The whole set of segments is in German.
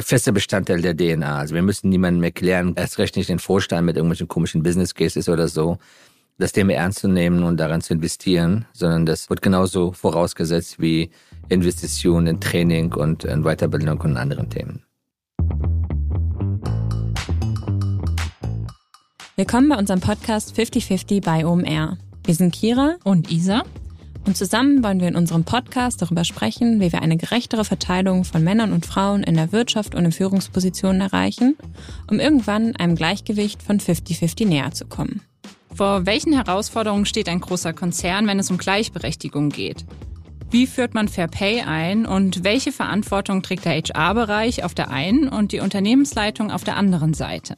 fester Bestandteil der DNA. Also wir müssen niemandem erklären, erst recht nicht den Vorstand mit irgendwelchen komischen Business Cases oder so, das Thema ernst zu nehmen und daran zu investieren, sondern das wird genauso vorausgesetzt wie Investitionen in Training und in Weiterbildung und anderen Themen. Willkommen bei unserem Podcast 5050 bei OMR. Wir sind Kira und Isa und zusammen wollen wir in unserem Podcast darüber sprechen, wie wir eine gerechtere Verteilung von Männern und Frauen in der Wirtschaft und in Führungspositionen erreichen, um irgendwann einem Gleichgewicht von 50-50 näher zu kommen. Vor welchen Herausforderungen steht ein großer Konzern, wenn es um Gleichberechtigung geht? Wie führt man Fair Pay ein und welche Verantwortung trägt der HR-Bereich auf der einen und die Unternehmensleitung auf der anderen Seite?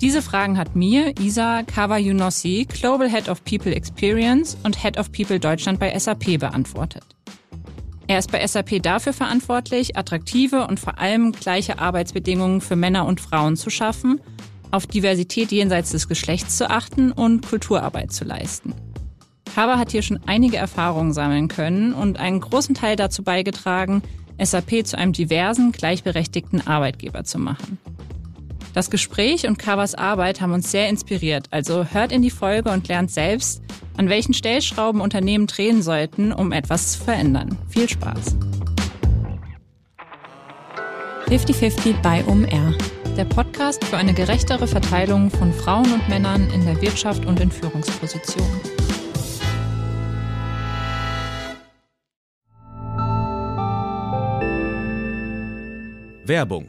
Diese Fragen hat mir Isa Kawayunossi, Global Head of People Experience und Head of People Deutschland bei SAP beantwortet. Er ist bei SAP dafür verantwortlich, attraktive und vor allem gleiche Arbeitsbedingungen für Männer und Frauen zu schaffen, auf Diversität jenseits des Geschlechts zu achten und Kulturarbeit zu leisten. Kawa hat hier schon einige Erfahrungen sammeln können und einen großen Teil dazu beigetragen, SAP zu einem diversen, gleichberechtigten Arbeitgeber zu machen. Das Gespräch und Kawas Arbeit haben uns sehr inspiriert, also hört in die Folge und lernt selbst, an welchen Stellschrauben Unternehmen drehen sollten, um etwas zu verändern. Viel Spaß! 50-50 bei OMR. Der Podcast für eine gerechtere Verteilung von Frauen und Männern in der Wirtschaft und in Führungspositionen. Werbung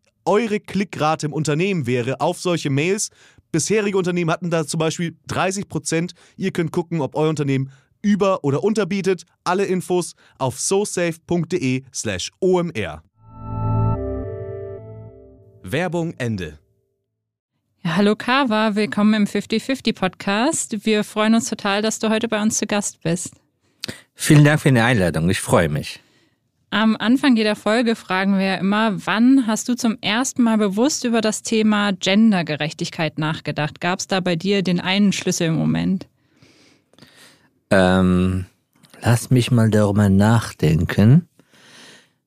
eure Klickrate im Unternehmen wäre auf solche Mails. Bisherige Unternehmen hatten da zum Beispiel 30 Prozent. Ihr könnt gucken, ob euer Unternehmen über- oder unterbietet. Alle Infos auf sosafe.de/slash omr. Werbung Ende. Ja, hallo Kava, willkommen im 50-50 Podcast. Wir freuen uns total, dass du heute bei uns zu Gast bist. Vielen Dank für die Einladung. Ich freue mich. Am Anfang jeder Folge fragen wir ja immer, wann hast du zum ersten Mal bewusst über das Thema Gendergerechtigkeit nachgedacht? Gab es da bei dir den einen Schlüsselmoment? Ähm, lass mich mal darüber nachdenken.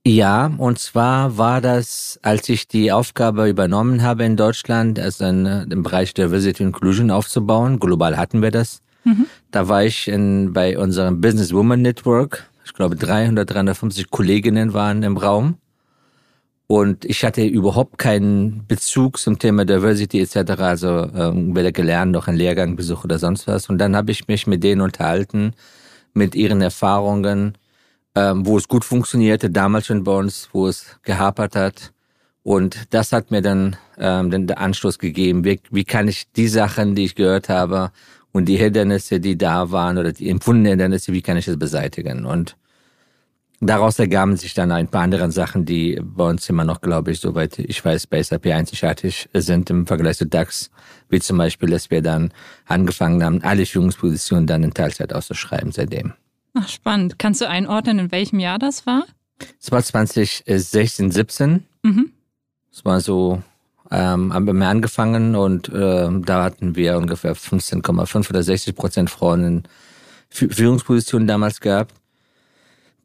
Ja, und zwar war das, als ich die Aufgabe übernommen habe in Deutschland, also in, im Bereich Diversity Inclusion aufzubauen. Global hatten wir das. Mhm. Da war ich in, bei unserem Business Woman Network ich glaube 300, 350 Kolleginnen waren im Raum. Und ich hatte überhaupt keinen Bezug zum Thema Diversity etc. Also ähm, weder gelernt noch einen Lehrgang besucht oder sonst was. Und dann habe ich mich mit denen unterhalten, mit ihren Erfahrungen, ähm, wo es gut funktionierte, damals schon bei uns, wo es gehapert hat. Und das hat mir dann ähm, den Anstoß gegeben. Wie, wie kann ich die Sachen, die ich gehört habe, und die Hindernisse, die da waren oder die empfundenen Hindernisse, wie kann ich das beseitigen? Und daraus ergaben sich dann ein paar andere Sachen, die bei uns immer noch, glaube ich, soweit ich weiß, bei SAP einzigartig sind im Vergleich zu DAX, wie zum Beispiel, dass wir dann angefangen haben, alle Führungspositionen dann in Teilzeit auszuschreiben seitdem. Ach, spannend. Kannst du einordnen, in welchem Jahr das war? Es war 2016, 17. Mhm. Es war so ähm, haben wir angefangen und ähm, da hatten wir ungefähr 15,5 oder 60 Prozent Frauen in Führungspositionen damals gehabt.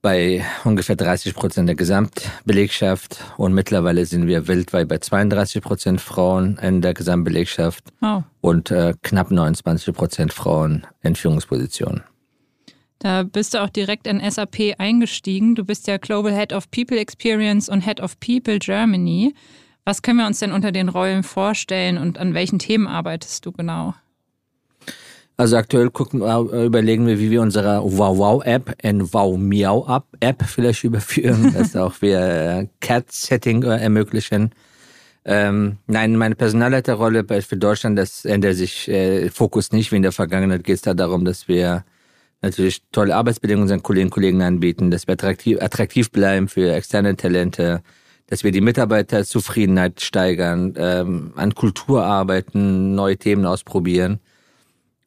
Bei ungefähr 30 Prozent der Gesamtbelegschaft und mittlerweile sind wir weltweit bei 32 Prozent Frauen in der Gesamtbelegschaft oh. und äh, knapp 29 Prozent Frauen in Führungspositionen. Da bist du auch direkt in SAP eingestiegen. Du bist ja Global Head of People Experience und Head of People Germany. Was können wir uns denn unter den Rollen vorstellen und an welchen Themen arbeitest du genau? Also aktuell gucken, äh, überlegen wir, wie wir unsere Wow Wow App in Wow Miau App vielleicht überführen, dass auch wir äh, Cat-Setting äh, ermöglichen. Ähm, nein, meine Personalleiterrolle für Deutschland, das ändert sich äh, Fokus nicht wie in der Vergangenheit. Geht es da darum, dass wir natürlich tolle Arbeitsbedingungen unseren Kolleginnen und Kollegen anbieten, dass wir attraktiv, attraktiv bleiben für externe Talente, dass wir die Mitarbeiterzufriedenheit steigern, ähm, an Kultur arbeiten, neue Themen ausprobieren.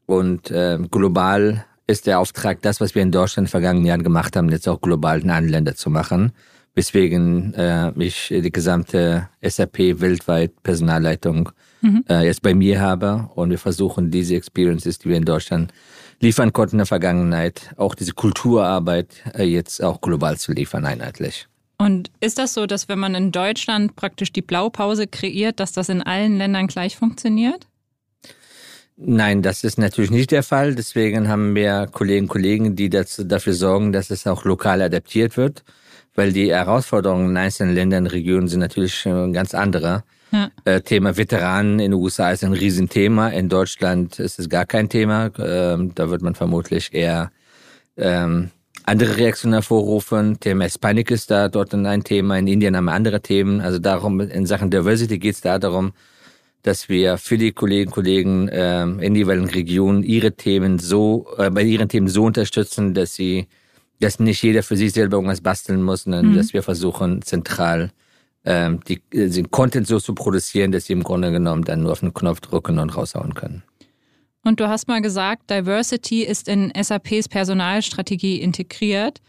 Und äh, global ist der Auftrag, das, was wir in Deutschland in den vergangenen Jahren gemacht haben, jetzt auch global in anderen Ländern zu machen. Weswegen äh, ich die gesamte SAP weltweit Personalleitung mhm. äh, jetzt bei mir habe. Und wir versuchen diese Experiences, die wir in Deutschland liefern konnten in der Vergangenheit, auch diese Kulturarbeit äh, jetzt auch global zu liefern, einheitlich. Und ist das so, dass wenn man in Deutschland praktisch die Blaupause kreiert, dass das in allen Ländern gleich funktioniert? Nein, das ist natürlich nicht der Fall. Deswegen haben wir Kolleginnen und Kollegen, die dazu, dafür sorgen, dass es auch lokal adaptiert wird, weil die Herausforderungen in einzelnen Ländern und Regionen sind natürlich ganz andere. Ja. Äh, Thema Veteranen in den USA ist ein Riesenthema. In Deutschland ist es gar kein Thema. Ähm, da wird man vermutlich eher ähm, andere Reaktionen hervorrufen. Thema Hispanic ist da dort ein Thema. In Indien haben wir andere Themen. Also darum, in Sachen Diversity geht es da darum, dass wir für die Kolleginnen und Kollegen ähm, in jeweiligen Regionen ihre Themen so, äh, bei ihren Themen so unterstützen, dass sie, dass nicht jeder für sich selber irgendwas basteln muss, sondern mhm. dass wir versuchen, zentral ähm, die, äh, den Content so zu produzieren, dass sie im Grunde genommen dann nur auf den Knopf drücken und raushauen können. Und du hast mal gesagt, Diversity ist in SAPs Personalstrategie integriert.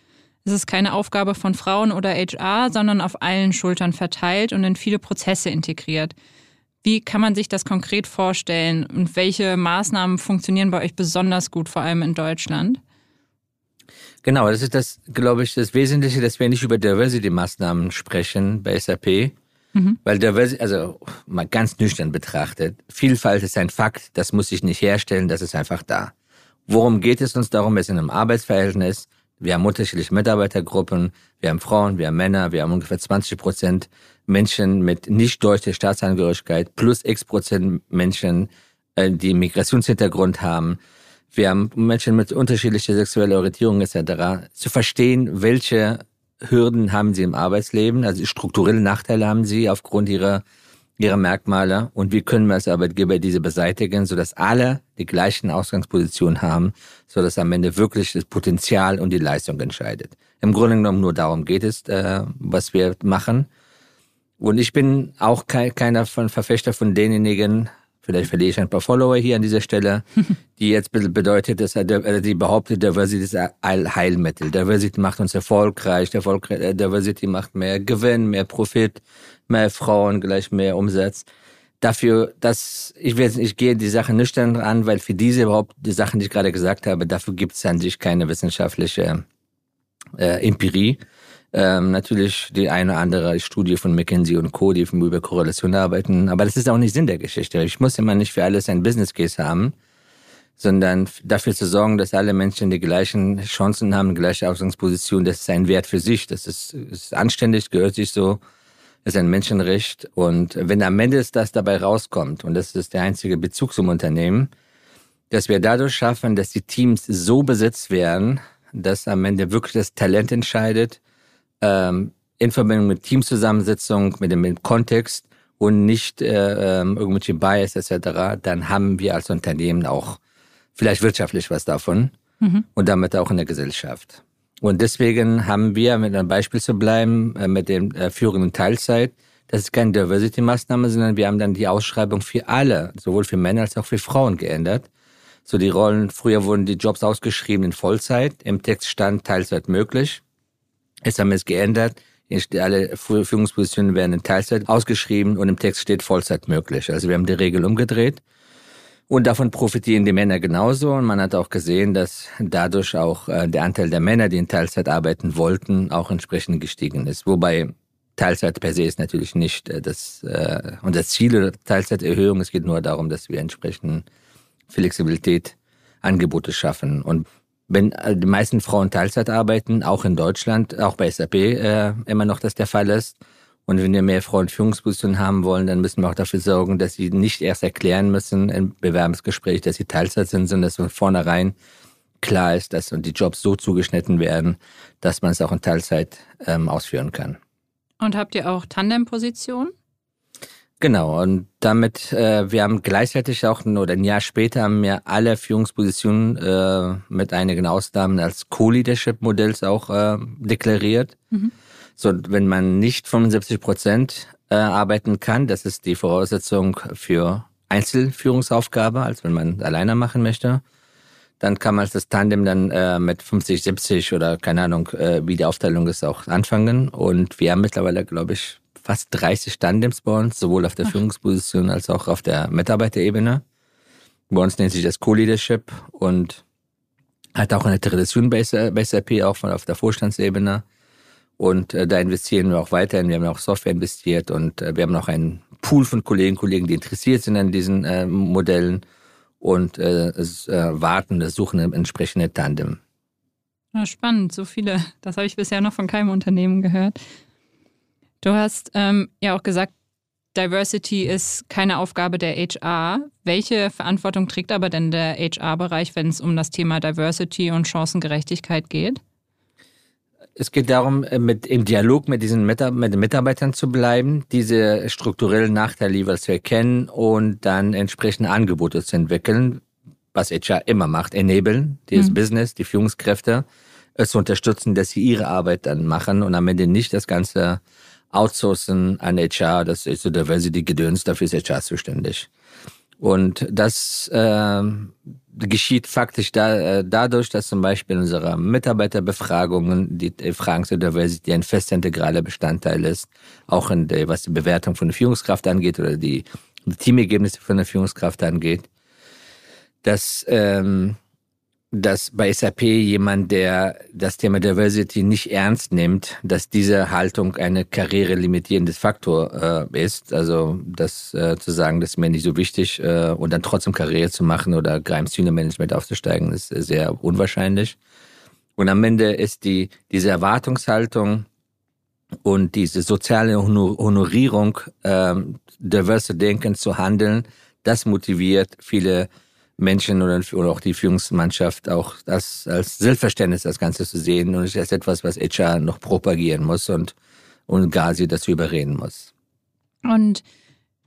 Es ist keine Aufgabe von Frauen oder HR, sondern auf allen Schultern verteilt und in viele Prozesse integriert. Wie kann man sich das konkret vorstellen und welche Maßnahmen funktionieren bei euch besonders gut, vor allem in Deutschland? Genau, das ist das, glaube ich, das Wesentliche, dass wir nicht über Diversity-Maßnahmen sprechen bei SAP. Mhm. Weil Diversity, also mal ganz nüchtern betrachtet, Vielfalt ist ein Fakt, das muss sich nicht herstellen, das ist einfach da. Worum geht es uns darum? Wir sind im Arbeitsverhältnis, wir haben unterschiedliche Mitarbeitergruppen, wir haben Frauen, wir haben Männer, wir haben ungefähr 20 Prozent Menschen mit nicht deutscher Staatsangehörigkeit plus x Prozent Menschen, äh, die Migrationshintergrund haben wir haben Menschen mit unterschiedlicher sexueller Orientierung etc. zu verstehen, welche Hürden haben sie im Arbeitsleben, also strukturelle Nachteile haben sie aufgrund ihrer ihrer Merkmale und wie können wir als Arbeitgeber diese beseitigen, sodass alle die gleichen Ausgangspositionen haben, sodass am Ende wirklich das Potenzial und die Leistung entscheidet. Im Grunde genommen nur darum geht es, äh, was wir machen. Und ich bin auch keiner von Verfechter von denjenigen, Vielleicht verliere ich ein paar Follower hier an dieser Stelle, die jetzt bedeutet, dass er, also die behauptet, Diversity ist ein Heilmittel. Diversity macht uns erfolgreich, äh, Diversity macht mehr Gewinn, mehr Profit, mehr Frauen, gleich mehr Umsatz. Dafür, dass ich, will, ich gehe die Sache nüchtern an, weil für diese überhaupt die Sachen, die ich gerade gesagt habe, dafür gibt es an sich keine wissenschaftliche äh, Empirie. Ähm, natürlich die eine oder andere Studie von McKinsey und Co., die über Korrelation arbeiten. Aber das ist auch nicht Sinn der Geschichte. Ich muss immer nicht für alles ein Business Case haben, sondern dafür zu sorgen, dass alle Menschen die gleichen Chancen haben, gleiche Ausgangsposition. Das ist ein Wert für sich. Das ist, ist anständig, gehört sich so. Das ist ein Menschenrecht. Und wenn am Ende das dabei rauskommt, und das ist der einzige Bezug zum Unternehmen, dass wir dadurch schaffen, dass die Teams so besetzt werden, dass am Ende wirklich das Talent entscheidet, ähm, in Verbindung mit Teamzusammensetzung, mit dem, mit dem Kontext und nicht äh, ähm, irgendwelche Bias etc., dann haben wir als Unternehmen auch vielleicht wirtschaftlich was davon mhm. und damit auch in der Gesellschaft. Und deswegen haben wir, mit einem Beispiel zu bleiben, äh, mit dem äh, Führung in Teilzeit, das ist keine Diversity-Maßnahme, sondern wir haben dann die Ausschreibung für alle, sowohl für Männer als auch für Frauen geändert. So die Rollen, früher wurden die Jobs ausgeschrieben in Vollzeit, im Text stand Teilzeit möglich. Jetzt haben wir es geändert. Alle Führungspositionen werden in Teilzeit ausgeschrieben und im Text steht Vollzeit möglich. Also wir haben die Regel umgedreht. Und davon profitieren die Männer genauso. Und man hat auch gesehen, dass dadurch auch äh, der Anteil der Männer, die in Teilzeit arbeiten wollten, auch entsprechend gestiegen ist. Wobei Teilzeit per se ist natürlich nicht äh, das, äh, unser Ziel der Teilzeiterhöhung. Es geht nur darum, dass wir entsprechend Flexibilität, Angebote schaffen. Und wenn äh, die meisten Frauen Teilzeit arbeiten, auch in Deutschland, auch bei SAP äh, immer noch das der Fall ist. Und wenn wir mehr Frauen Führungspositionen haben wollen, dann müssen wir auch dafür sorgen, dass sie nicht erst erklären müssen im Bewerbungsgespräch, dass sie Teilzeit sind, sondern dass von vornherein klar ist, dass die Jobs so zugeschnitten werden, dass man es auch in Teilzeit ähm, ausführen kann. Und habt ihr auch Tandem-Positionen? Genau, und damit, äh, wir haben gleichzeitig auch oder ein Jahr später haben wir alle Führungspositionen äh, mit einigen Ausnahmen als Co-Leadership-Modells auch äh, deklariert. Mhm. So, wenn man nicht 75 Prozent äh, arbeiten kann, das ist die Voraussetzung für Einzelführungsaufgabe, als wenn man alleine machen möchte. Dann kann man das Tandem dann äh, mit 50, 70 oder keine Ahnung, äh, wie die Aufteilung ist, auch anfangen. Und wir haben mittlerweile, glaube ich, fast 30 Tandems bei uns, sowohl auf der. Führungsposition als auch auf der Mitarbeiterebene. Bei uns nennt sich das Co-Leadership und hat auch eine Tradition bei, SAP, auch von auf der Vorstandsebene. Und äh, da investieren wir auch weiterhin. Wir haben auch Software investiert und äh, wir haben auch einen Pool von Kollegen, Kollegen, die interessiert sind an diesen äh, Modellen und äh, es, äh, warten, suchen entsprechende Tandem. Ja, spannend, so viele. Das habe ich bisher noch von keinem Unternehmen gehört. Du hast ähm, ja auch gesagt, Diversity ist keine Aufgabe der HR. Welche Verantwortung trägt aber denn der HR-Bereich, wenn es um das Thema Diversity und Chancengerechtigkeit geht? Es geht darum, äh, mit, im Dialog mit diesen mit den Mitarbeitern zu bleiben, diese strukturellen Nachteile jeweils zu erkennen und dann entsprechende Angebote zu entwickeln, was HR immer macht, enablen, dieses mhm. Business, die Führungskräfte, äh, zu unterstützen, dass sie ihre Arbeit dann machen und am Ende nicht das Ganze outsourcen an HR, das ist so Diversity-Gedöns, dafür ist HR zuständig. Und das äh, geschieht faktisch da, äh, dadurch, dass zum Beispiel unsere Mitarbeiterbefragungen, die Fragen zur Diversity ein fest integraler Bestandteil ist, auch in der, was die Bewertung von der Führungskraft angeht oder die, die Teamergebnisse von der Führungskraft angeht, dass ähm, dass bei SAP jemand, der das Thema Diversity nicht ernst nimmt, dass diese Haltung eine karrierelimitierendes Faktor äh, ist. Also das äh, zu sagen, das ist mir nicht so wichtig äh, und dann trotzdem Karriere zu machen oder gar im Senior Management aufzusteigen, ist sehr unwahrscheinlich. Und am Ende ist die diese Erwartungshaltung und diese soziale Honorierung, äh, diverse Denken zu handeln, das motiviert viele Menschen oder, oder auch die Führungsmannschaft auch das als Selbstverständnis das Ganze zu sehen und es ist etwas, was HR noch propagieren muss und, und Gazi dazu überreden muss. Und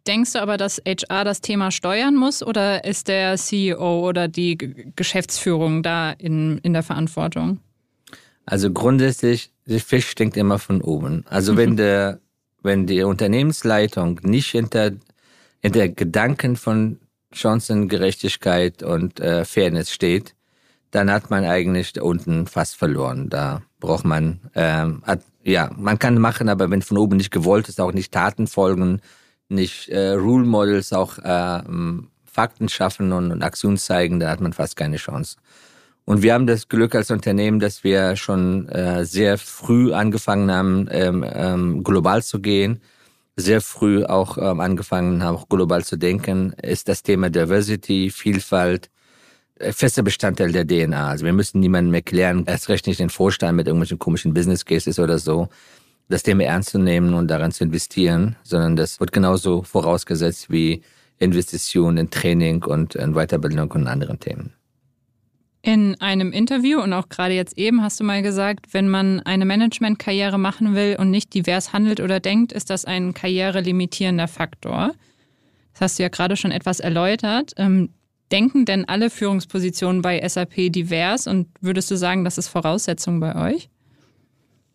denkst du aber, dass HR das Thema steuern muss oder ist der CEO oder die Geschäftsführung da in, in der Verantwortung? Also grundsätzlich, der Fisch stinkt immer von oben. Also wenn der, wenn die Unternehmensleitung nicht hinter, hinter Gedanken von Chancengerechtigkeit und äh, Fairness steht, dann hat man eigentlich da unten fast verloren. Da braucht man, ähm, hat, ja, man kann machen, aber wenn von oben nicht gewollt ist, auch nicht Taten folgen, nicht äh, Rule Models, auch äh, Fakten schaffen und, und Aktionen zeigen, dann hat man fast keine Chance. Und wir haben das Glück als Unternehmen, dass wir schon äh, sehr früh angefangen haben, ähm, ähm, global zu gehen sehr früh auch ähm, angefangen haben, auch global zu denken, ist das Thema Diversity, Vielfalt, äh, fester Bestandteil der DNA. Also wir müssen niemandem erklären, erst recht nicht den Vorstand mit irgendwelchen komischen Business Cases oder so, das Thema ernst zu nehmen und daran zu investieren, sondern das wird genauso vorausgesetzt wie Investitionen in Training und in Weiterbildung und anderen Themen. In einem Interview und auch gerade jetzt eben hast du mal gesagt, wenn man eine Managementkarriere machen will und nicht divers handelt oder denkt, ist das ein karrierelimitierender Faktor. Das hast du ja gerade schon etwas erläutert. Ähm, denken denn alle Führungspositionen bei SAP divers und würdest du sagen, das ist Voraussetzung bei euch?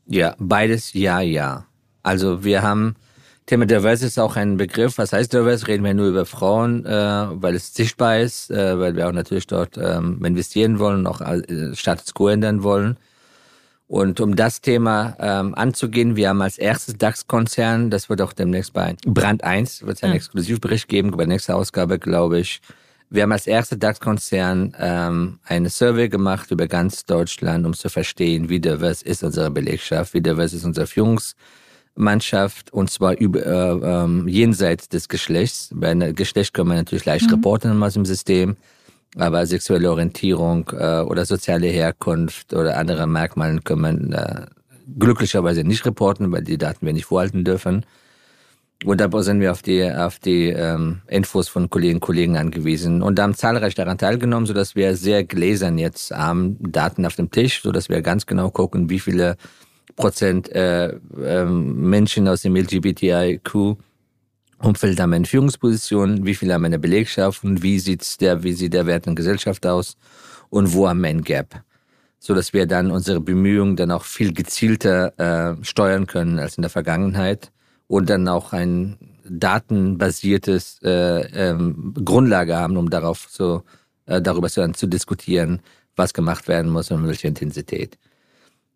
Ja, beides ja, ja. Also wir haben Thema Diverse ist auch ein Begriff. Was heißt Diverse? Reden wir nur über Frauen, äh, weil es sichtbar ist, äh, weil wir auch natürlich dort ähm, investieren wollen, auch äh, Status quo ändern wollen. Und um das Thema ähm, anzugehen, wir haben als erstes DAX-Konzern, das wird auch demnächst bei Brand 1, wird es einen ja. Exklusivbericht geben, bei der nächsten Ausgabe, glaube ich. Wir haben als erster DAX-Konzern ähm, eine Survey gemacht über ganz Deutschland, um zu verstehen, wie divers ist unsere Belegschaft, wie divers ist unser Führungs- Mannschaft und zwar über, äh, ähm, jenseits des Geschlechts. Bei Geschlecht können wir natürlich leicht mhm. reporten aus dem System. Aber sexuelle Orientierung äh, oder soziale Herkunft oder andere Merkmale können man äh, glücklicherweise nicht reporten, weil die Daten wir nicht vorhalten dürfen. Und da sind wir auf die, auf die ähm, Infos von Kolleginnen und Kollegen angewiesen. Und haben zahlreich daran teilgenommen, sodass wir sehr gläsern jetzt haben, Daten auf dem Tisch, sodass wir ganz genau gucken, wie viele Prozent äh, äh, Menschen aus dem LGBTIQ Umfeld haben eine Führungsposition, wie viele haben eine Belegschaft und wie sieht's der, wie sieht der Wert in Gesellschaft aus und wo haben wir ein Gap. So dass wir dann unsere Bemühungen dann auch viel gezielter äh, steuern können als in der Vergangenheit und dann auch ein datenbasiertes äh, ähm, Grundlage haben, um darauf so äh, darüber zu, zu diskutieren, was gemacht werden muss und welche Intensität.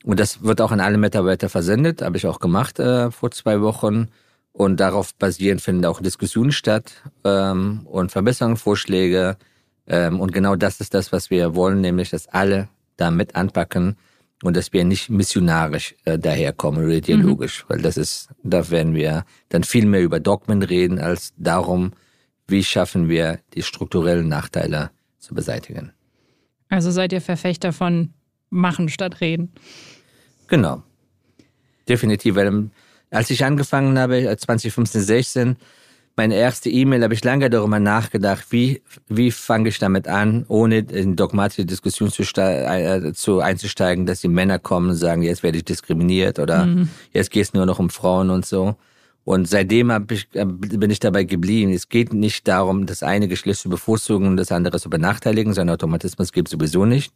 Und das wird auch an alle Mitarbeiter versendet, habe ich auch gemacht äh, vor zwei Wochen. Und darauf basierend finden auch Diskussionen statt ähm, und Verbesserungsvorschläge. Ähm, und genau das ist das, was wir wollen, nämlich dass alle da mit anpacken und dass wir nicht missionarisch äh, daherkommen oder ideologisch, mhm. weil das ist, da werden wir dann viel mehr über Dogmen reden, als darum, wie schaffen wir die strukturellen Nachteile zu beseitigen. Also seid ihr Verfechter von machen statt reden? Genau. Definitiv, weil als ich angefangen habe, 2015, 16, meine erste E-Mail habe ich lange darüber nachgedacht, wie, wie fange ich damit an, ohne in dogmatische Diskussion zu, äh, zu einzusteigen, dass die Männer kommen und sagen, jetzt werde ich diskriminiert oder mhm. jetzt geht es nur noch um Frauen und so. Und seitdem ich, äh, bin ich dabei geblieben. Es geht nicht darum, das eine Geschlecht zu bevorzugen und das andere zu benachteiligen. So einen Automatismus gibt es sowieso nicht.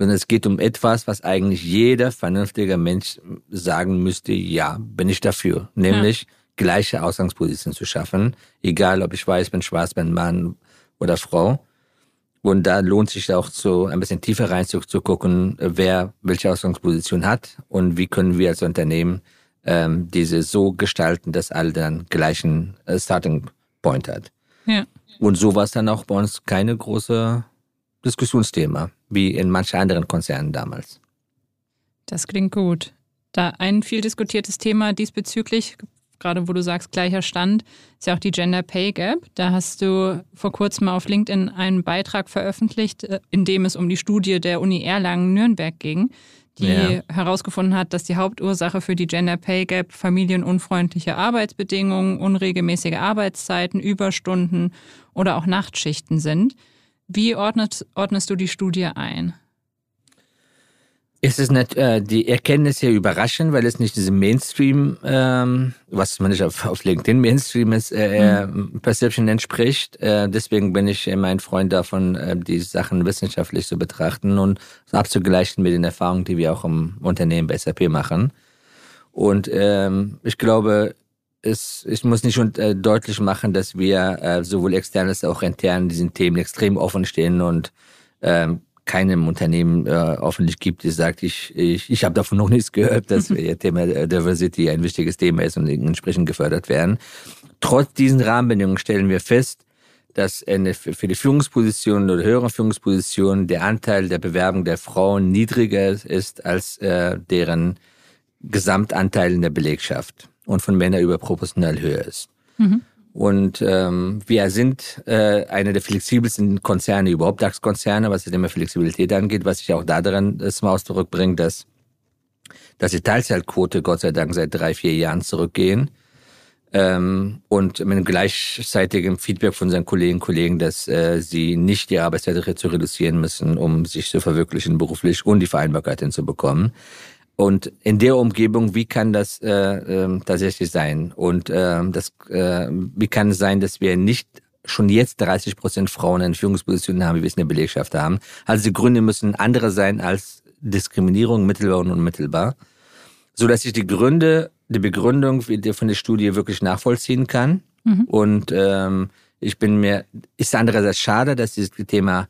Sondern es geht um etwas, was eigentlich jeder vernünftige Mensch sagen müsste, ja, bin ich dafür. Nämlich, ja gleiche Ausgangsposition zu schaffen, egal ob ich weiß bin, schwarz bin, Mann oder Frau. Und da lohnt sich auch so ein bisschen tiefer rein zu, gucken, wer welche Ausgangsposition hat und wie können wir als Unternehmen ähm, diese so gestalten, dass alle dann gleichen äh, Starting Point hat. Ja. Und so war es dann auch bei uns keine große Diskussionsthema, wie in manchen anderen Konzernen damals. Das klingt gut. Da ein viel diskutiertes Thema diesbezüglich gerade wo du sagst, gleicher Stand, ist ja auch die Gender Pay Gap. Da hast du vor kurzem auf LinkedIn einen Beitrag veröffentlicht, äh, in dem es um die Studie der Uni Erlangen-Nürnberg ging, die ja. herausgefunden hat, dass die Hauptursache für die Gender Pay Gap familienunfreundliche Arbeitsbedingungen, unregelmäßige Arbeitszeiten, Überstunden oder auch Nachtschichten sind. Wie ordnet, ordnest du die Studie ein? Es ist nicht, äh, die Erkenntnis hier überraschend, weil es nicht diesem Mainstream, ähm, was man nicht auf, auf LinkedIn Mainstream ist, äh, mhm. Perception entspricht. Äh, deswegen bin ich immer ein Freund davon, äh, die Sachen wissenschaftlich zu betrachten und abzugleichen mit den Erfahrungen, die wir auch im Unternehmen bei SAP machen. Und ähm, ich glaube, es, ich muss nicht schon äh, deutlich machen, dass wir äh, sowohl extern als auch intern diesen Themen extrem offen stehen und ähm, keinem Unternehmen äh, hoffentlich gibt, die sagt, ich, ich, ich habe davon noch nichts gehört, dass mhm. Thema Diversity ein wichtiges Thema ist und entsprechend gefördert werden. Trotz diesen Rahmenbedingungen stellen wir fest, dass eine, für die Führungspositionen oder höhere Führungspositionen der Anteil der Bewerbung der Frauen niedriger ist als äh, deren Gesamtanteil in der Belegschaft und von Männern überproportional höher ist. Mhm. Und ähm, wir sind äh, einer der flexibelsten Konzerne überhaupt, DAX-Konzerne, was das Thema Flexibilität angeht, was sich auch daran zum Ausdruck bringt, dass, dass die Teilzeitquote Gott sei Dank seit drei, vier Jahren zurückgehen. Ähm, und mit einem gleichzeitigen Feedback von unseren Kolleginnen und Kollegen, dass äh, sie nicht die Arbeitszeit zu reduzieren müssen, um sich zu verwirklichen beruflich und die Vereinbarkeit hinzubekommen. Und in der Umgebung, wie kann das äh, äh, tatsächlich sein? Und äh, das, äh, wie kann es sein, dass wir nicht schon jetzt 30 Prozent Frauen in Führungspositionen haben, wie wir es in der Belegschaft haben? Also die Gründe müssen andere sein als Diskriminierung mittelbar und unmittelbar, so dass ich die Gründe, die Begründung von der Studie wirklich nachvollziehen kann. Mhm. Und ähm, ich bin mir, ist andererseits schade, dass dieses Thema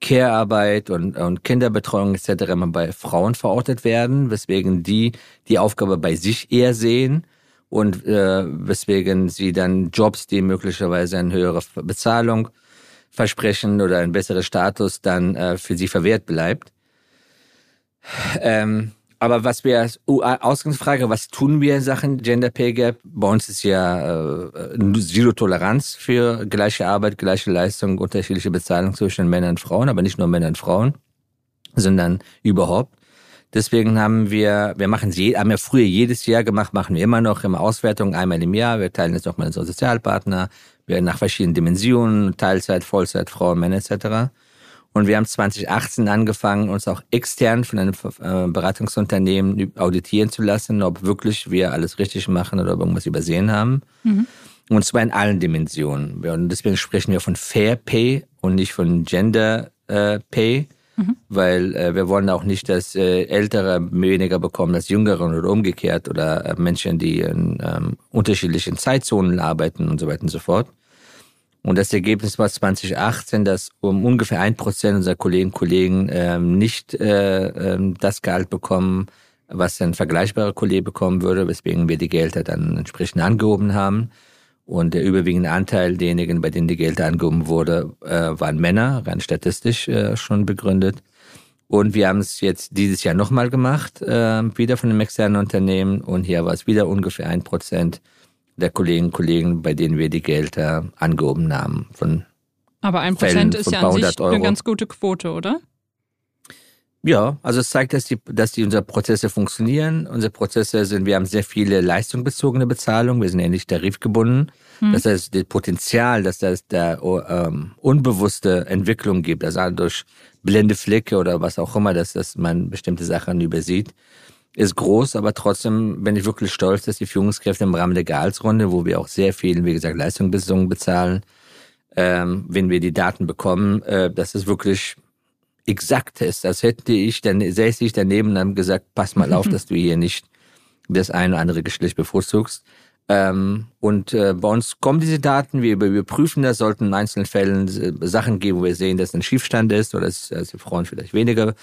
Care-Arbeit und, und Kinderbetreuung etc. immer bei Frauen verortet werden, weswegen die die Aufgabe bei sich eher sehen und äh, weswegen sie dann Jobs, die möglicherweise eine höhere Bezahlung versprechen oder ein besserer Status dann äh, für sie verwehrt bleibt. Ähm, Aber was wir als Ausgangsfrage, was tun wir in Sachen Gender Pay Gap? Bei uns ist ja äh, Zero Toleranz für gleiche Arbeit, gleiche Leistung, unterschiedliche Bezahlung zwischen Männern und Frauen, aber nicht nur Männern und Frauen, sondern überhaupt. Deswegen haben wir, wir machen sie, haben wir früher jedes Jahr gemacht, machen wir immer noch immer Auswertung einmal im Jahr. Wir teilen jetzt auch mal unsere Sozialpartner, wir nach verschiedenen Dimensionen, Teilzeit, Vollzeit, Frauen, Männer etc. Und wir haben 2018 angefangen, uns auch extern von einem äh, Beratungsunternehmen auditieren zu lassen, ob wirklich wir alles richtig machen oder ob irgendwas übersehen haben. Mhm. Und zwar in allen Dimensionen. Und deswegen sprechen wir von Fair Pay und nicht von Gender äh, Pay, mhm. weil äh, wir wollen auch nicht, dass äh, Ältere weniger bekommen als Jüngere oder umgekehrt oder äh, Menschen, die in ähm, unterschiedlichen Zeitzonen arbeiten und so weiter und so fort. Und das Ergebnis war 2018, dass um ungefähr ein Prozent unserer Kolleginnen und Kollegen ähm, nicht äh, ähm, das Gehalt bekommen, was ein vergleichbarer Kollege bekommen würde, weswegen wir die Gelder dann entsprechend angehoben haben. Und der überwiegende Anteil derjenigen, bei denen die Gelder angehoben wurde, äh, waren Männer, rein statistisch äh, schon begründet. Und wir haben es jetzt dieses Jahr nochmal gemacht, äh, wieder von einem externen Unternehmen. Und hier war es wieder ungefähr ein Prozent der Kolleginnen und Kollegen, bei denen wir die Gelder angehoben haben. Von Aber ein Prozent ist ja an sich Euro. eine ganz gute Quote, oder? Ja, also es zeigt, dass die, dass die unsere Prozesse funktionieren. Unsere Prozesse sind, wir haben sehr viele leistungsbezogene Bezahlung. Wir sind ja nicht tarifgebunden. Hm. Das heißt, das Potenzial, dass das da ähm, unbewusste Entwicklung gibt, also durch blinde Flecke oder was auch immer, dass, dass man bestimmte Sachen übersieht, ist groß, aber trotzdem bin ich wirklich stolz, dass die Führungskräfte im Rahmen der Gehaltsrunde, wo wir auch sehr viel, wie gesagt, Leistungsbesitzungen bezahlen, ähm, wenn wir die Daten bekommen, äh, dass es wirklich exakt ist. Als hätte ich dann, säße ich daneben und habe gesagt, pass mal auf, dass du hier nicht das eine oder andere Geschlecht bevorzugst. Ähm, und äh, bei uns kommen diese Daten, wir überprüfen das, sollten in einzelnen Fällen äh, Sachen geben, wo wir sehen, dass ein Schiefstand ist oder dass, dass die Frauen vielleicht weniger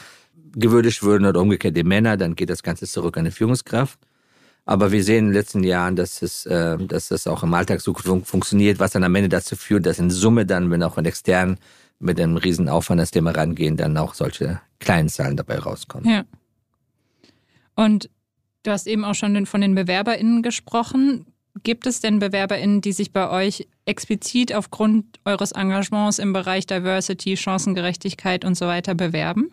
gewürdigt würden oder umgekehrt die Männer, dann geht das Ganze zurück an die Führungskraft. Aber wir sehen in den letzten Jahren, dass es, äh, dass das auch im Alltag so fun funktioniert, was dann am Ende dazu führt, dass in Summe dann, wenn auch von extern mit einem riesen Aufwand das Thema rangehen, dann auch solche kleinen Zahlen dabei rauskommen. Ja. Und du hast eben auch schon von den BewerberInnen gesprochen. Gibt es denn BewerberInnen, die sich bei euch explizit aufgrund eures Engagements im Bereich Diversity, Chancengerechtigkeit und so weiter bewerben?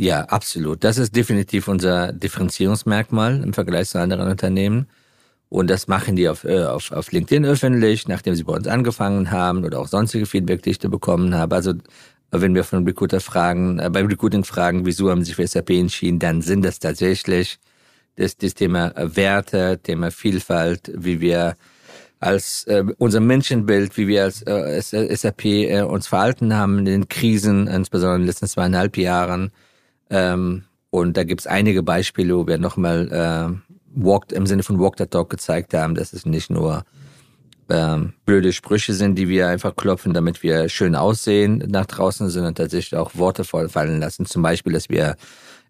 Ja, absolut. Das ist definitiv unser Differenzierungsmerkmal im Vergleich zu anderen Unternehmen. Und das machen die auf, äh, auf, auf LinkedIn öffentlich, nachdem sie bei uns angefangen haben oder auch sonstige Feedback, die ich da bekommen habe. Also wenn wir von Recruiter fragen, äh, beim Recruiting fragen, wieso haben sie sich für SAP entschieden, dann sind das tatsächlich das, das Thema Werte, Thema Vielfalt, wie wir als äh, unser Menschenbild, wie wir als äh, SAP äh, uns verhalten haben in den Krisen, insbesondere in den letzten zweieinhalb Jahren ähm, und da gibt's einige Beispiele, wo wir nochmal äh, walked, im Sinne von Walk the Talk gezeigt haben, dass es nicht nur ähm, blöde Sprüche sind, die wir einfach klopfen, damit wir schön aussehen nach draußen, sondern tatsächlich auch Worte fallen lassen. Zum Beispiel, dass wir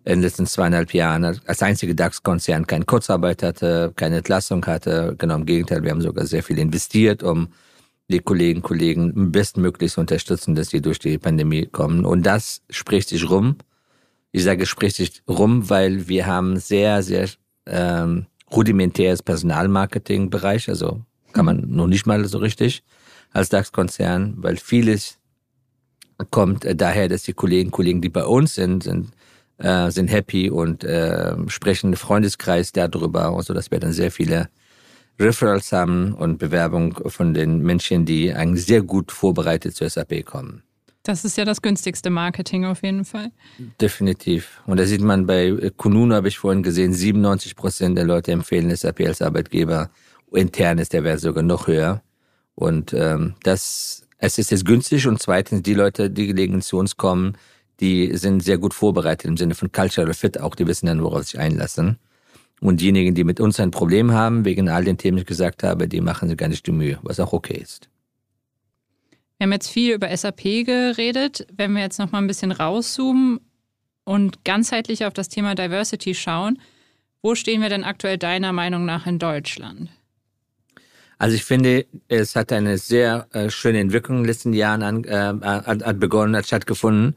in den letzten zweieinhalb Jahren als einzige DAX-Konzern keine Kurzarbeit hatte, keine Entlassung hatte. Genau im Gegenteil, wir haben sogar sehr viel investiert, um die Kolleginnen und Kollegen bestmöglich zu unterstützen, dass sie durch die Pandemie kommen. Und das spricht sich rum dieser Gespräch sich rum, weil wir haben sehr, sehr ähm, rudimentäres Personalmarketing-Bereich, also kann man noch nicht mal so richtig als DAX-Konzern, weil vieles kommt äh, daher, dass die Kollegen, Kollegen, die bei uns sind, sind, äh, sind happy und äh, sprechen Freundeskreis darüber, und so dass wir dann sehr viele Referrals haben und Bewerbung von den Menschen, die eigentlich sehr gut vorbereitet zur SAP kommen. Das ist ja das günstigste Marketing auf jeden Fall. Definitiv. Und da sieht man bei Kununu, habe ich vorhin gesehen, 97 Prozent der Leute empfehlen SAP als Arbeitgeber. Intern ist der Wert sogar noch höher. Und ähm, das, es ist jetzt günstig und zweitens, die Leute, die gelegentlich zu uns kommen, die sind sehr gut vorbereitet im Sinne von Cultural Fit, auch die wissen dann, worauf sie sich einlassen. Und diejenigen, die mit uns ein Problem haben, wegen all den Themen, die ich gesagt habe, die machen sich gar nicht die Mühe, was auch okay ist. Wir haben jetzt viel über SAP geredet. Wenn wir jetzt noch mal ein bisschen rauszoomen und ganzheitlich auf das Thema Diversity schauen, wo stehen wir denn aktuell deiner Meinung nach in Deutschland? Also ich finde, es hat eine sehr äh, schöne Entwicklung in den letzten Jahren an, äh, an, an begonnen, hat stattgefunden.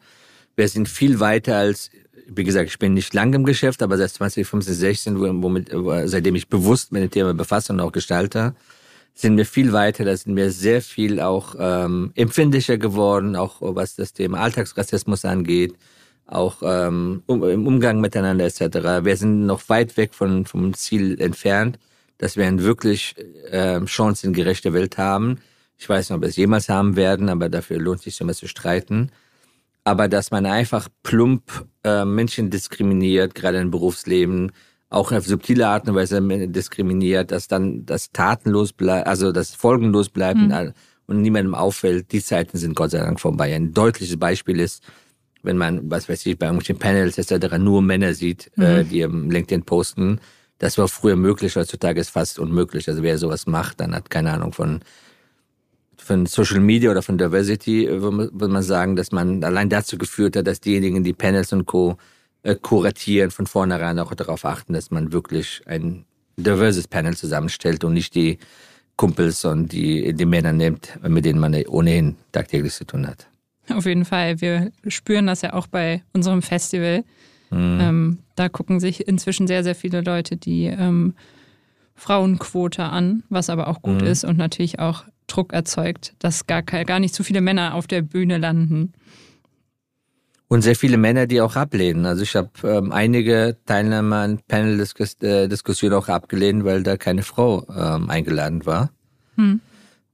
Wir sind viel weiter als wie gesagt, ich bin nicht lang im Geschäft, aber seit 2015, 16, womit, seitdem ich bewusst mit dem Thema befasse und auch gestalte, sind wir viel weiter, da sind wir sehr viel auch ähm, empfindlicher geworden, auch was das Thema Alltagsrassismus angeht, auch ähm, um, im Umgang miteinander etc. Wir sind noch weit weg von, vom Ziel entfernt, dass wir eine wirklich äh, chancengerechte Welt haben. Ich weiß nicht, ob wir es jemals haben werden, aber dafür lohnt es sich immer zu streiten. Aber dass man einfach plump äh, Menschen diskriminiert, gerade im Berufsleben, auch auf subtile Art und Weise diskriminiert, dass dann das tatenlos bleibt, also das folgenlos bleibt mhm. und niemandem auffällt. Die Zeiten sind Gott sei Dank vorbei. Ein deutliches Beispiel ist, wenn man, was weiß ich, bei irgendwelchen Panels etc. nur Männer sieht, äh, mhm. äh, die im LinkedIn posten. Das war früher möglich, heutzutage ist fast unmöglich. Also wer sowas macht, dann hat keine Ahnung von von Social Media oder von Diversity, würde man sagen, dass man allein dazu geführt hat, dass diejenigen, die Panels und Co. Äh, kuratieren, von vornherein auch darauf achten, dass man wirklich ein diverses Panel zusammenstellt und nicht die Kumpels und die, die Männer nimmt, mit denen man ohnehin tagtäglich zu tun hat. Auf jeden Fall. Wir spüren das ja auch bei unserem Festival. Mhm. Ähm, da gucken sich inzwischen sehr, sehr viele Leute die ähm, Frauenquote an, was aber auch gut mhm. ist und natürlich auch Druck erzeugt, dass gar, gar nicht zu viele Männer auf der Bühne landen. Und sehr viele Männer, die auch ablehnen. Also ich habe ähm, einige Teilnehmer an Panel-Diskussionen auch abgelehnt, weil da keine Frau ähm, eingeladen war. Hm.